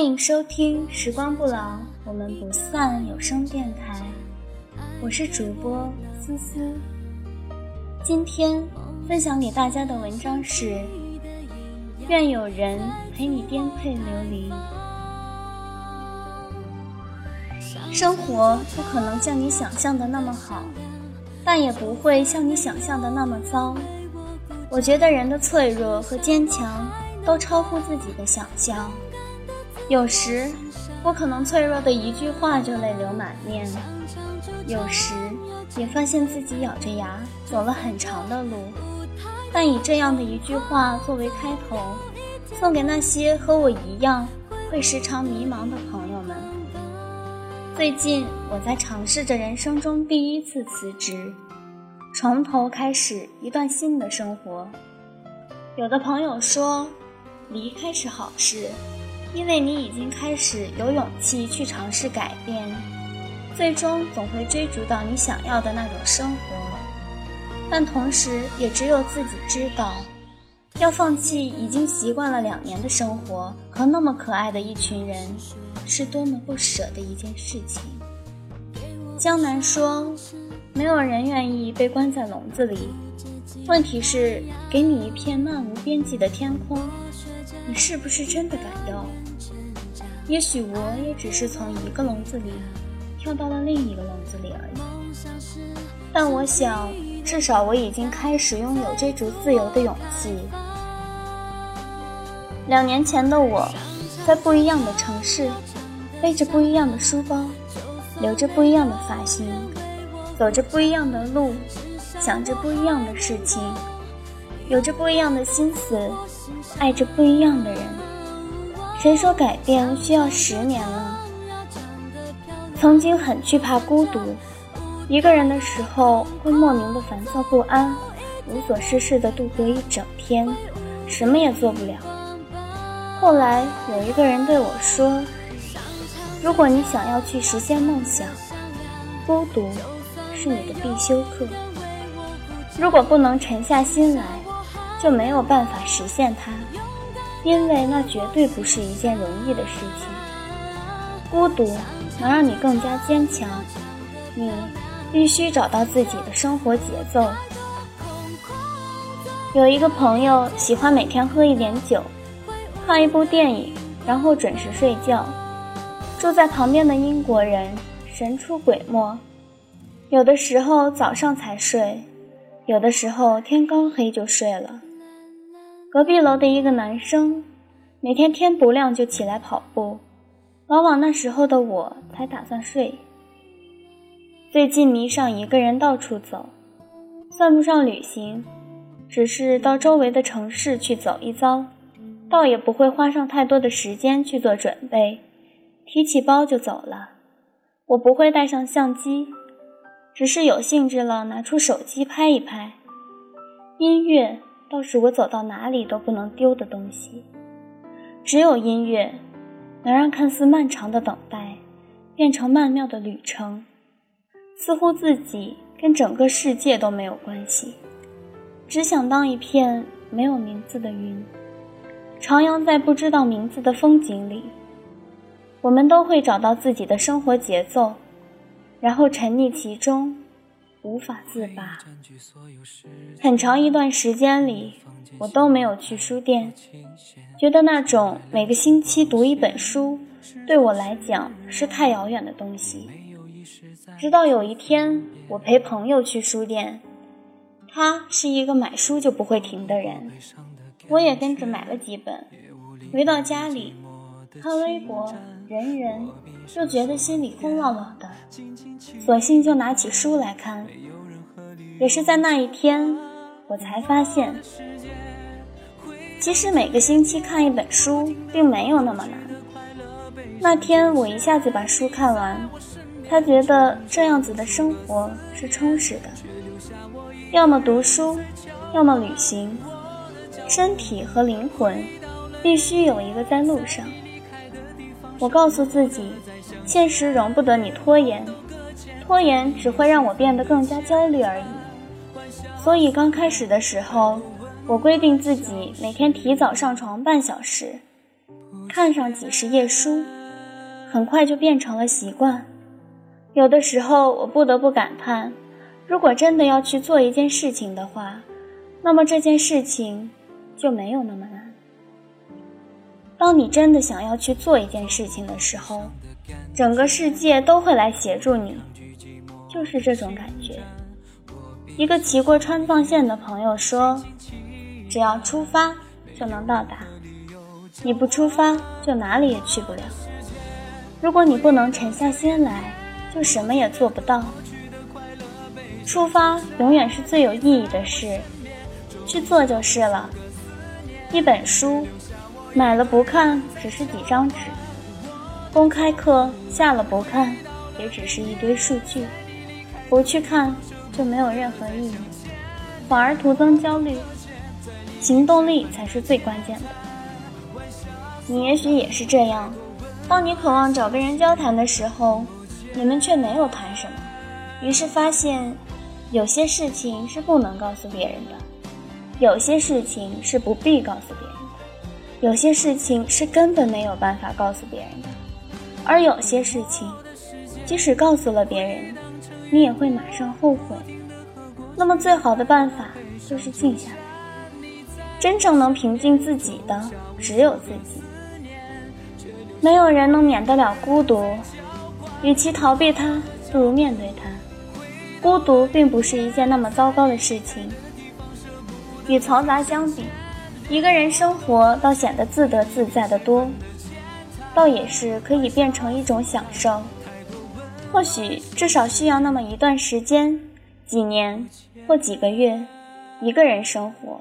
欢迎收听《时光不老，我们不散》有声电台，我是主播思思。今天分享给大家的文章是：愿有人陪你颠沛流离。生活不可能像你想象的那么好，但也不会像你想象的那么糟。我觉得人的脆弱和坚强都超乎自己的想象。有时，我可能脆弱的一句话就泪流满面；有时，也发现自己咬着牙走了很长的路。但以这样的一句话作为开头，送给那些和我一样会时常迷茫的朋友们。最近，我在尝试着人生中第一次辞职，从头开始一段新的生活。有的朋友说，离开是好事，因为你已经开始有勇气去尝试改变，最终总会追逐到你想要的那种生活。但同时，也只有自己知道，要放弃已经习惯了两年的生活和那么可爱的一群人。是多么不舍的一件事情。江南说：“没有人愿意被关在笼子里。问题是，给你一片漫无边际的天空，你是不是真的敢要？也许我也只是从一个笼子里跳到了另一个笼子里而已。但我想，至少我已经开始拥有追逐自由的勇气。两年前的我，在不一样的城市。”背着不一样的书包，留着不一样的发型，走着不一样的路，想着不一样的事情，有着不一样的心思，爱着不一样的人。谁说改变需要十年了？曾经很惧怕孤独，一个人的时候会莫名的烦躁不安，无所事事的度过一整天，什么也做不了。后来有一个人对我说。如果你想要去实现梦想，孤独是你的必修课。如果不能沉下心来，就没有办法实现它，因为那绝对不是一件容易的事情。孤独能让你更加坚强，你必须找到自己的生活节奏。有一个朋友喜欢每天喝一点酒，看一部电影，然后准时睡觉。住在旁边的英国人神出鬼没，有的时候早上才睡，有的时候天刚黑就睡了。隔壁楼的一个男生，每天天不亮就起来跑步，往往那时候的我才打算睡。最近迷上一个人到处走，算不上旅行，只是到周围的城市去走一遭，倒也不会花上太多的时间去做准备。提起包就走了，我不会带上相机，只是有兴致了拿出手机拍一拍。音乐倒是我走到哪里都不能丢的东西，只有音乐能让看似漫长的等待变成曼妙的旅程，似乎自己跟整个世界都没有关系，只想当一片没有名字的云，徜徉在不知道名字的风景里。我们都会找到自己的生活节奏，然后沉溺其中，无法自拔。很长一段时间里，我都没有去书店，觉得那种每个星期读一本书，对我来讲是太遥远的东西。直到有一天，我陪朋友去书店，他是一个买书就不会停的人，我也跟着买了几本。回到家里，看微博。人人就觉得心里空落落的，索性就拿起书来看。也是在那一天，我才发现，其实每个星期看一本书并没有那么难。那天我一下子把书看完，他觉得这样子的生活是充实的，要么读书，要么旅行，身体和灵魂必须有一个在路上。我告诉自己，现实容不得你拖延，拖延只会让我变得更加焦虑而已。所以刚开始的时候，我规定自己每天提早上床半小时，看上几十页书，很快就变成了习惯。有的时候，我不得不感叹，如果真的要去做一件事情的话，那么这件事情就没有那么难。当你真的想要去做一件事情的时候，整个世界都会来协助你，就是这种感觉。一个骑过川藏线的朋友说。只要出发就能到达，你不出发就哪里也去不了。如果你不能沉下心来，就什么也做不到。出发永远是最有意义的事，去做就是了。一本书，买了不看只是几张纸；公开课下了不看，也只是一堆数据。不去看就没有任何意义，反而徒增焦虑。行动力才是最关键的。你也许也是这样，当你渴望找个人交谈的时候，你们却没有谈什么，于是发现，有些事情是不能告诉别人的，有些事情是不必告诉别人，有些事情是根本没有办法告诉别人的，而有些事情，即使告诉了别人，你也会马上后悔。那么最好的办法就是静下来。真正能平静自己的只有自己，没有人能免得了孤独。与其逃避它，不如面对它。孤独并不是一件那么糟糕的事情。与嘈杂相比，一个人生活倒显得自得自在的多，倒也是可以变成一种享受。或许至少需要那么一段时间，几年或几个月，一个人生活。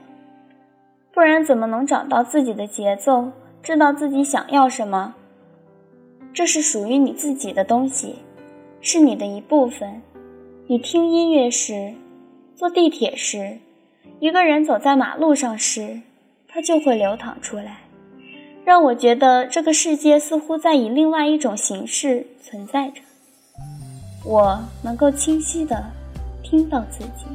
不然怎么能找到自己的节奏，知道自己想要什么？这是属于你自己的东西，是你的一部分。你听音乐时，坐地铁时，一个人走在马路上时，它就会流淌出来，让我觉得这个世界似乎在以另外一种形式存在着。我能够清晰地听到自己。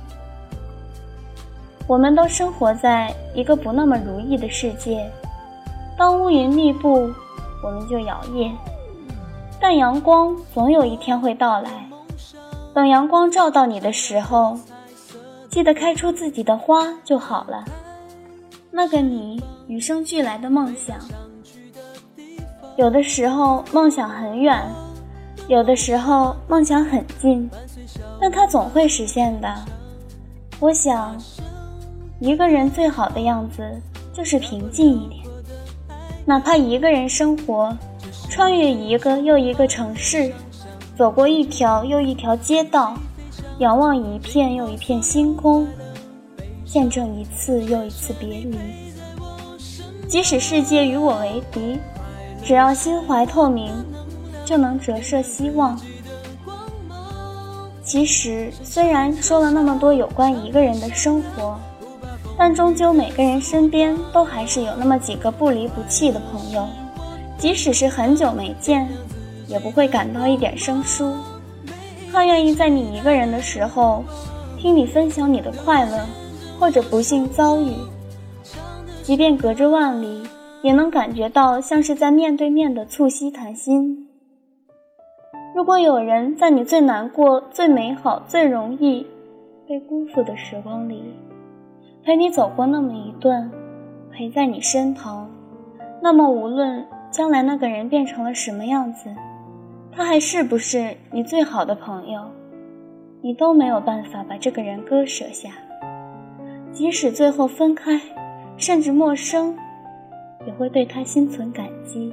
我们都生活在一个不那么如意的世界，当乌云密布，我们就摇曳；但阳光总有一天会到来。等阳光照到你的时候，记得开出自己的花就好了。那个你与生俱来的梦想，有的时候梦想很远，有的时候梦想很近，但它总会实现的。我想。一个人最好的样子就是平静一点，哪怕一个人生活，穿越一个又一个城市，走过一条又一条街道，仰望一片又一片星空，见证一次又一次别离。即使世界与我为敌，只要心怀透明，就能折射希望。其实，虽然说了那么多有关一个人的生活。但终究，每个人身边都还是有那么几个不离不弃的朋友，即使是很久没见，也不会感到一点生疏。他愿意在你一个人的时候，听你分享你的快乐或者不幸遭遇，即便隔着万里，也能感觉到像是在面对面的促膝谈心。如果有人在你最难过、最美好、最容易被辜负的时光里，陪你走过那么一段，陪在你身旁，那么无论将来那个人变成了什么样子，他还是不是你最好的朋友，你都没有办法把这个人割舍下。即使最后分开，甚至陌生，也会对他心存感激，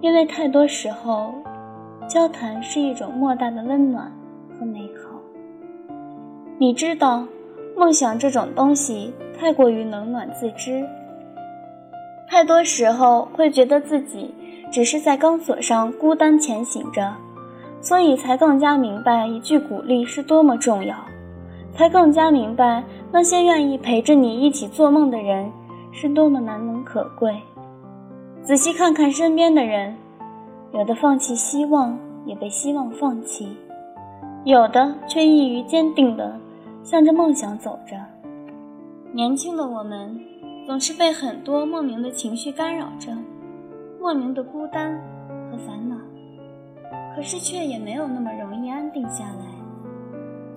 因为太多时候，交谈是一种莫大的温暖和美好。你知道。梦想这种东西太过于冷暖自知，太多时候会觉得自己只是在钢索上孤单前行着，所以才更加明白一句鼓励是多么重要，才更加明白那些愿意陪着你一起做梦的人是多么难能可贵。仔细看看身边的人，有的放弃希望，也被希望放弃；有的却毅于坚定的。向着梦想走着，年轻的我们总是被很多莫名的情绪干扰着，莫名的孤单和烦恼，可是却也没有那么容易安定下来。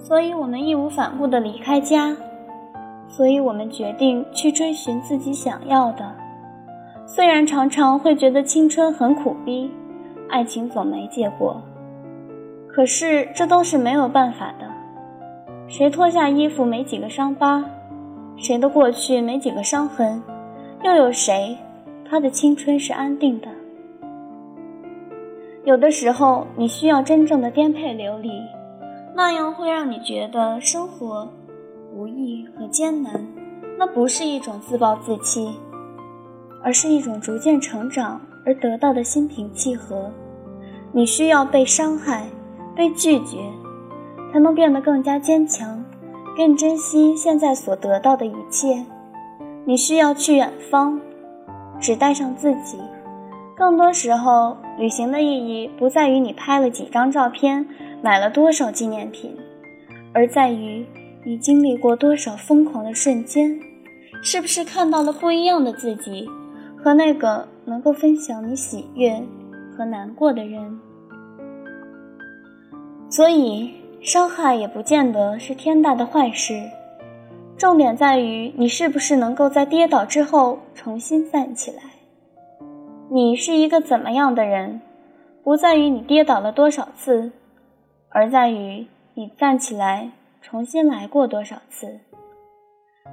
所以我们义无反顾地离开家，所以我们决定去追寻自己想要的。虽然常常会觉得青春很苦逼，爱情总没结果，可是这都是没有办法的。谁脱下衣服没几个伤疤，谁的过去没几个伤痕，又有谁，他的青春是安定的？有的时候，你需要真正的颠沛流离，那样会让你觉得生活无易和艰难。那不是一种自暴自弃，而是一种逐渐成长而得到的心平气和。你需要被伤害，被拒绝。才能变得更加坚强，更珍惜现在所得到的一切。你需要去远方，只带上自己。更多时候，旅行的意义不在于你拍了几张照片，买了多少纪念品，而在于你经历过多少疯狂的瞬间，是不是看到了不一样的自己，和那个能够分享你喜悦和难过的人。所以。伤害也不见得是天大的坏事，重点在于你是不是能够在跌倒之后重新站起来。你是一个怎么样的人，不在于你跌倒了多少次，而在于你站起来重新来过多少次。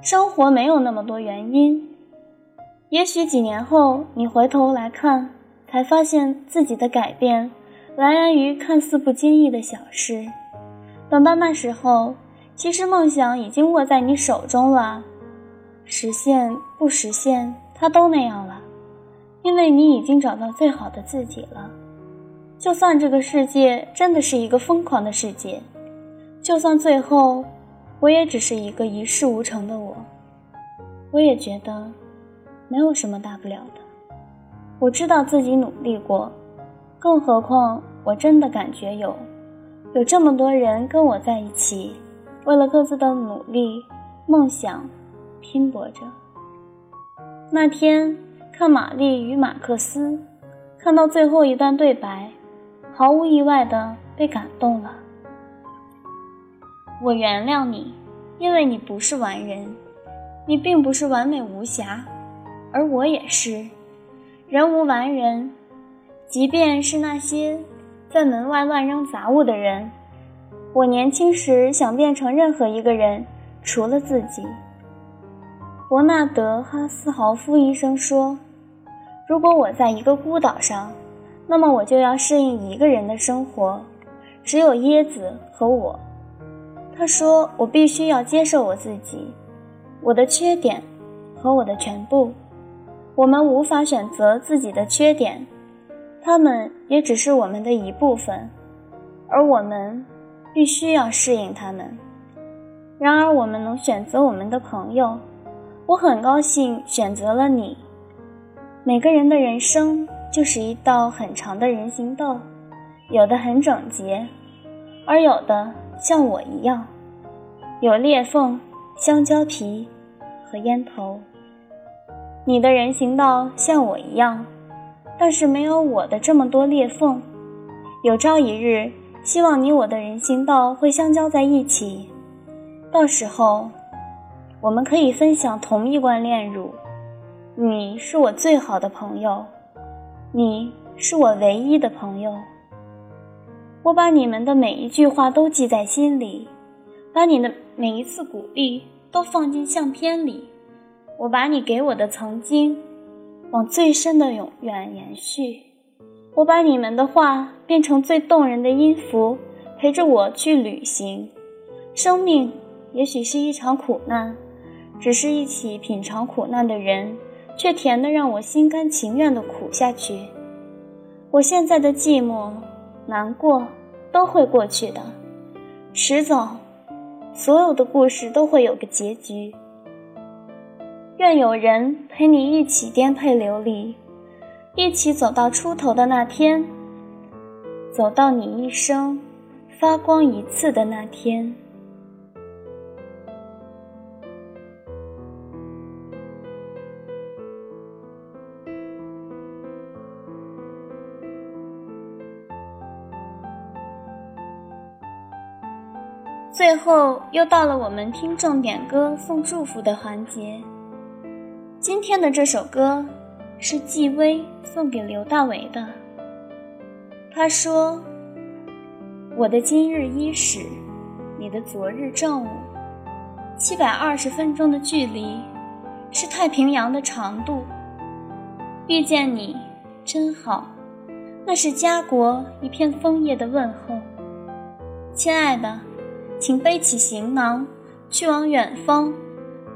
生活没有那么多原因，也许几年后你回头来看，才发现自己的改变来源于看似不经意的小事。等到那时候，其实梦想已经握在你手中了，实现不实现，它都那样了，因为你已经找到最好的自己了。就算这个世界真的是一个疯狂的世界，就算最后我也只是一个一事无成的我，我也觉得没有什么大不了的。我知道自己努力过，更何况我真的感觉有。有这么多人跟我在一起，为了各自的努力、梦想拼搏着。那天看《玛丽与马克思》，看到最后一段对白，毫无意外的被感动了。我原谅你，因为你不是完人，你并不是完美无瑕，而我也是。人无完人，即便是那些。在门外乱扔杂物的人，我年轻时想变成任何一个人，除了自己。伯纳德·哈斯豪夫医生说：“如果我在一个孤岛上，那么我就要适应一个人的生活，只有椰子和我。”他说：“我必须要接受我自己，我的缺点和我的全部。我们无法选择自己的缺点。”他们也只是我们的一部分，而我们必须要适应他们。然而，我们能选择我们的朋友，我很高兴选择了你。每个人的人生就是一道很长的人行道，有的很整洁，而有的像我一样，有裂缝、香蕉皮和烟头。你的人行道像我一样。但是没有我的这么多裂缝。有朝一日，希望你我的人行道会相交在一起，到时候，我们可以分享同一罐炼乳。你是我最好的朋友，你是我唯一的朋友。我把你们的每一句话都记在心里，把你的每一次鼓励都放进相片里。我把你给我的曾经。往最深的永远延续。我把你们的话变成最动人的音符，陪着我去旅行。生命也许是一场苦难，只是一起品尝苦难的人，却甜得让我心甘情愿地苦下去。我现在的寂寞、难过都会过去的，迟早，所有的故事都会有个结局。愿有人陪你一起颠沛流离，一起走到出头的那天，走到你一生发光一次的那天。最后又到了我们听众点歌送祝福的环节。今天的这首歌是纪薇送给刘大为的。他说：“我的今日伊始，你的昨日正午，七百二十分钟的距离，是太平洋的长度。遇见你真好，那是家国一片枫叶的问候。亲爱的。”请背起行囊，去往远方。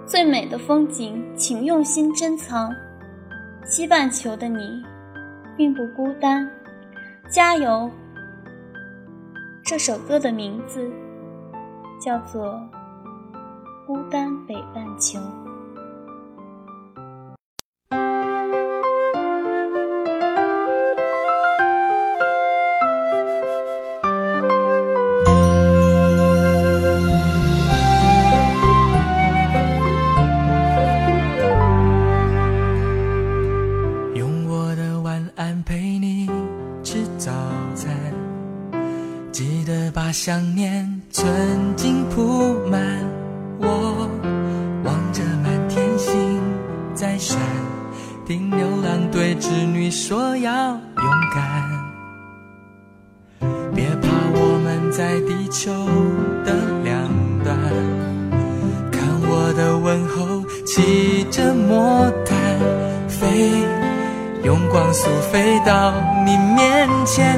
最美的风景，请用心珍藏。西半球的你，并不孤单，加油！这首歌的名字叫做《孤单北半球》。想念曾经铺满，我望着满天星在闪，听牛郎对织女说要勇敢。别怕，我们在地球的两端，看我的问候，骑着魔毯飞，用光速飞到你面前，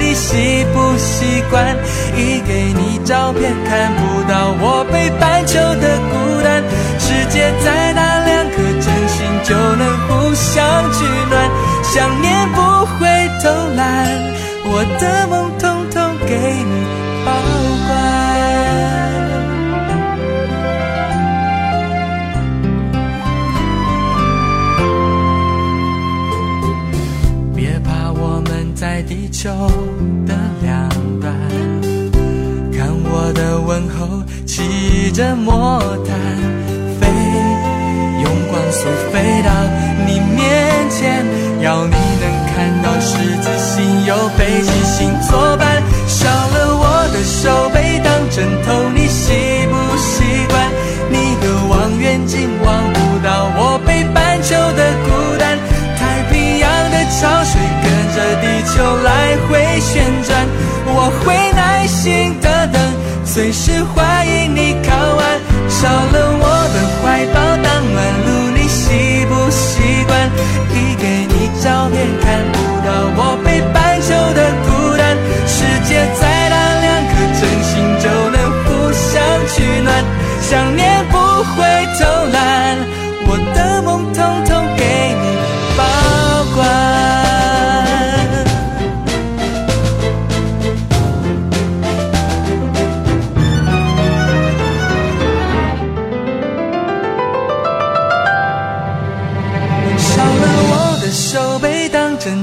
习不习惯？一给你照片看不到我北半球的孤单。世界再大，两颗真心就能互相取暖。想念不会偷懒，我的梦来回旋转，我会耐心的等，随时欢迎你靠岸。少了我的怀抱当暖炉，你习不习惯？递给你照片看不到我北半球的孤单。世界再大，两颗真心就能互相取暖。想念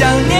想念。